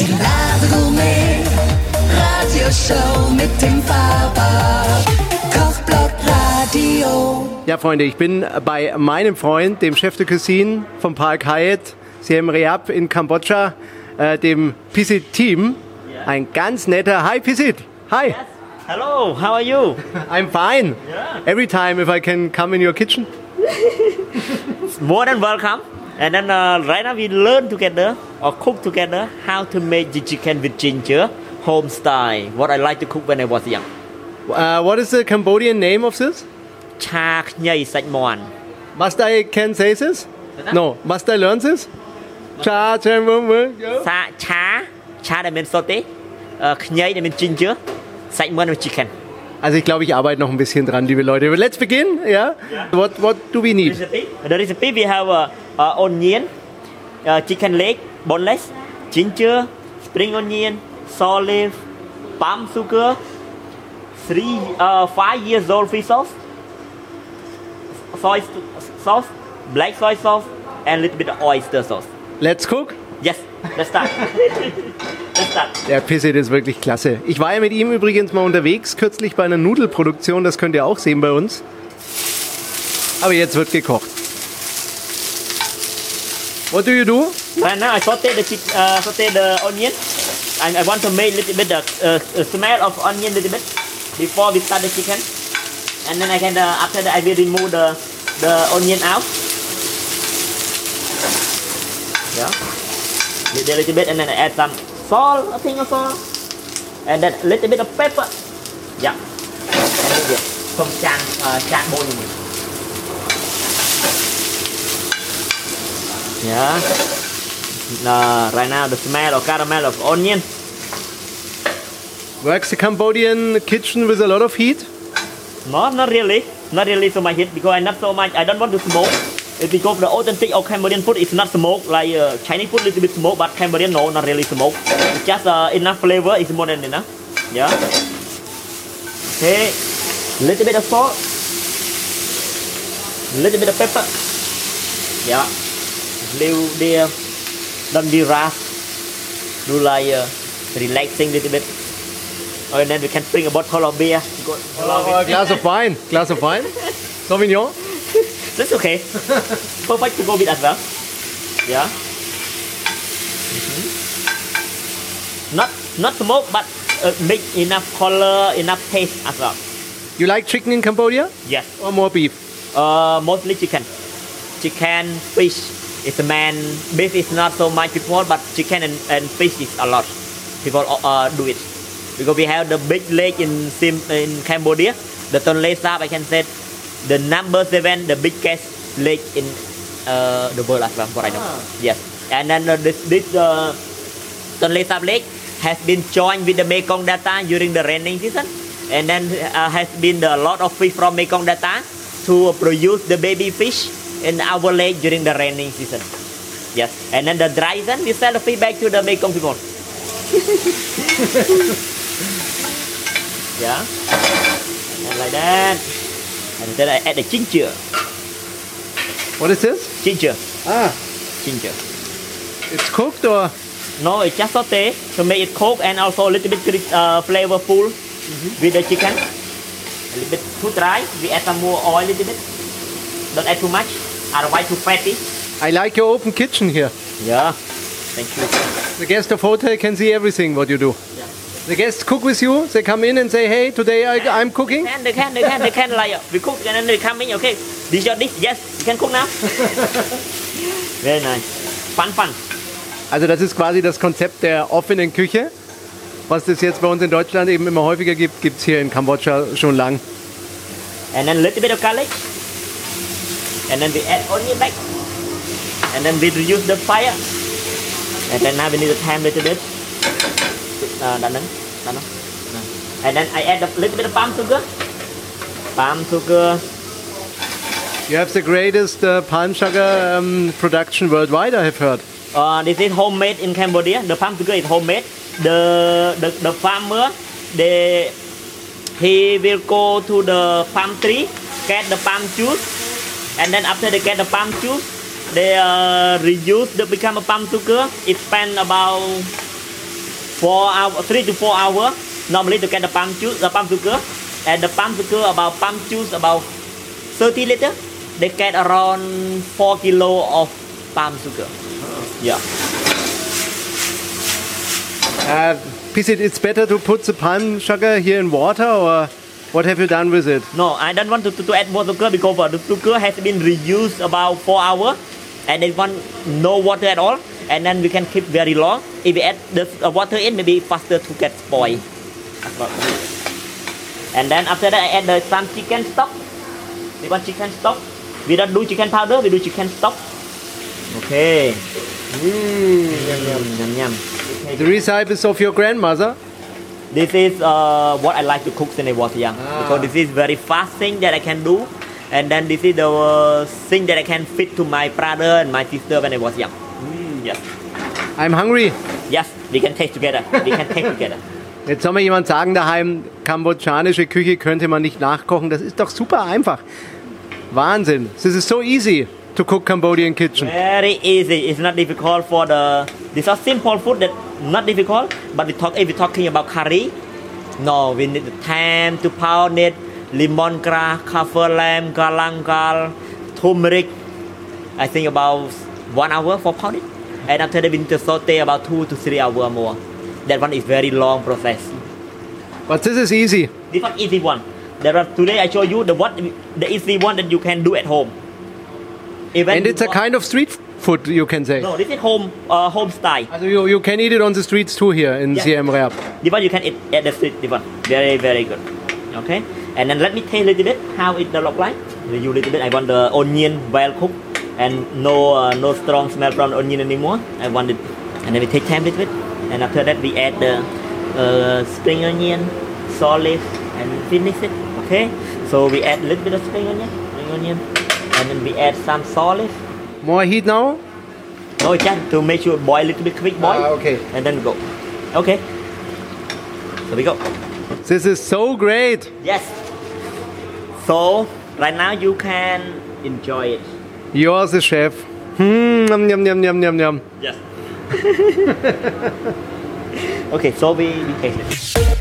Die Radiogourmet Radioshow mit dem Fahrrad. Kochblock Radio. Ja, Freunde, ich bin bei meinem Freund, dem Chef de Cuisine vom Park Hyatt, Siem Reap in Kambodscha, äh, dem Pisit Team. Ein ganz netter. Hi, Pisit. Hi. Hello, how are you? I'm fine. Every time if I can come in your kitchen. More than welcome. And then uh, right now we learn together or cook together how to make the chicken with ginger home style. What I like to cook when I was young. Uh, what is the Cambodian name of this? Chak nyai sajmon. Must I can say this? No. Must I learn this? Cha chen wum wum. Sa cha cha that means satay. Uh, nyai that means ginger. Sajmon means chicken. Also ich glaube, ich arbeite noch ein bisschen dran, liebe Leute. Let's begin. Yeah. What What do we need? recipe the recipe we have uh, uh, onion uh, chicken leg boneless ginger spring onion salt leaf palm sugar three uh, five years old fish sauce soy sauce black soy sauce and little bit of oyster sauce Let's cook. yes let's start Der Pissit ist wirklich klasse. Ich war ja mit ihm übrigens mal unterwegs, kürzlich bei einer Nudelproduktion, das könnt ihr auch sehen bei uns. Aber jetzt wird gekocht. What do you do? Right now I saute the uh, saute the onion. And I want to make little bit the uh, smell of onion little bit before we start the chicken. And then I can uh, after that I will remove the the onion out. Yeah. Little, little bit and then I add some salt, a thing of salt, and then a little bit of pepper. Yeah. And then việc chan ờ, chan bôi mình. Yeah. Dạ. Uh, right now the smell of caramel of onion. Works the Cambodian kitchen with a lot of heat? No, not really. Not really so much heat because I not so much. I don't want to smoke. It's because the authentic of Cambodian food is not smoke like uh, Chinese food little bit smoke, but Cambodian no, not really smoke. It's just uh, enough flavor. is more than enough. Yeah. Okay. Little bit of salt. Little bit of pepper. Yeah. Little there. Don't be rush. Do like uh, relaxing little bit. Oh, and then we can bring a bottle of beer. Go, Oh, a glass of wine. Glass of wine. Sauvignon. That's okay. Perfect to go with as well. Yeah. Mhm. Not not smoke, but uh, make enough color, enough taste as well. You like chicken in Cambodia Yes. or more beef? Uh, mostly chicken. Chicken, fish is a man. Beef is not so much people, but chicken and, and fish is a lot. People uh, do it because we have the big lake in Sim in Cambodia. The Tonle Sap, I can say, the number seven, the biggest lake in uh, the world as well. What I know. Yes, and then uh, this this uh, Tonle Sap Lake has been joined with the Mekong Delta during the raining season, and then uh, has been a lot of fish from Mekong Delta to produce the baby fish in our lake during the raining season. Yes, and then the dry season we sell the fish back to the Mekong people. yeah, and like that, and then I add the ginger, What is this? ginger, Ah, ginger. it's cooked or? No, it's just saute to make it cook and also a little bit uh, flavorful with the chicken. A little bit too dry. We add some more oil a little bit. Don't add too much, otherwise too fatty. I like your open kitchen here. Yeah. Thank you. The guest of hotel can see everything what you do. The guests cook with you. They come in and say, "Hey, today I, I'm cooking." Can they can they can they can like we cook and then they come in. Okay, this your dish. Yes, you can cook now. Very nice. Fun fun. Also das ist quasi das Konzept der offenen Küche. Was es jetzt bei uns in Deutschland eben immer häufiger gibt, gibt es hier in Kambodscha schon lang. And then a little bit of garlic. And then we add onion back. And then we reduce the fire. And then now we need to time a little bit. Uh? Uh. And then I add a little bit of palm sugar. Palm sugar. You have the greatest uh, palm sugar um, production worldwide, I have heard. Uh, this is homemade in Cambodia. The palm sugar is homemade. The the, the farmer they he will go to the palm tree, get the palm juice, and then after they get the palm juice, they uh, reuse the become a palm sugar. It spend about four hour, three to four hours normally to get the palm juice, the palm sugar, and the palm sugar about palm juice about 30 liter. They get around four kilo of palm sugar. Yeah. Uh, Pisit, it's better to put the palm sugar here in water or what have you done with it? No, I don't want to, to, to add more sugar because uh, the sugar has been reused about four hours and they want no water at all and then we can keep very long. If we add the uh, water in, maybe faster to get spoiled. And then after that, I add the some chicken stock. We want chicken stock. We don't do chicken powder, we do chicken stock. Okay. Yum, yum, yum, yum. The recipe is of your grandmother. This is uh, what I like to cook since I was young. Ah. Because this is very fast thing that I can do. And then this is the uh, thing that I can fit to my brother and my sister when I was young. Yes. I'm hungry. Yes, we can taste together. We can taste together. Jetzt soll mir jemand sagen daheim, kambodschanische Küche könnte man nicht nachkochen. Das ist doch super einfach. Wahnsinn. This is so easy to cook Cambodian kitchen. Very easy. It's not difficult for the. These are simple food that not difficult. But we talk if we're talking about curry, no, we need the time to pound it. Lemon grass, kaffir lamb, galangal, turmeric. I think about one hour for pounding. And after need to saute about two to three hour more. That one is very long process. But this is easy. This one easy one. There are today I show you the what the easy one that you can do at home. Even And it's a kind of street food, you can say. No, this is home uh, home style. Also you, you can eat it on the streets too here in Yeah. Siem Reap. This one you can eat at the street. This one very very good. Okay, and then let me tell you a little bit how it look like. You little bit. I want the onion well cooked and no uh, no strong smell from onion anymore. I want it, and then we take time with it, and after that we add the uh, spring onion, salt leaf, and finish it. Okay, so we add a little bit of spring onion, spring onion, and then we add some salt leaf. More heat now? No, just to make sure boil a little bit quick boil. Ah, okay. And then go. Okay. So we go. This is so great. Yes. So right now you can enjoy it. You're the chef. Hmm, yum, yum, yum, yum, yum, yum. Yes. okay, so we, we taste it.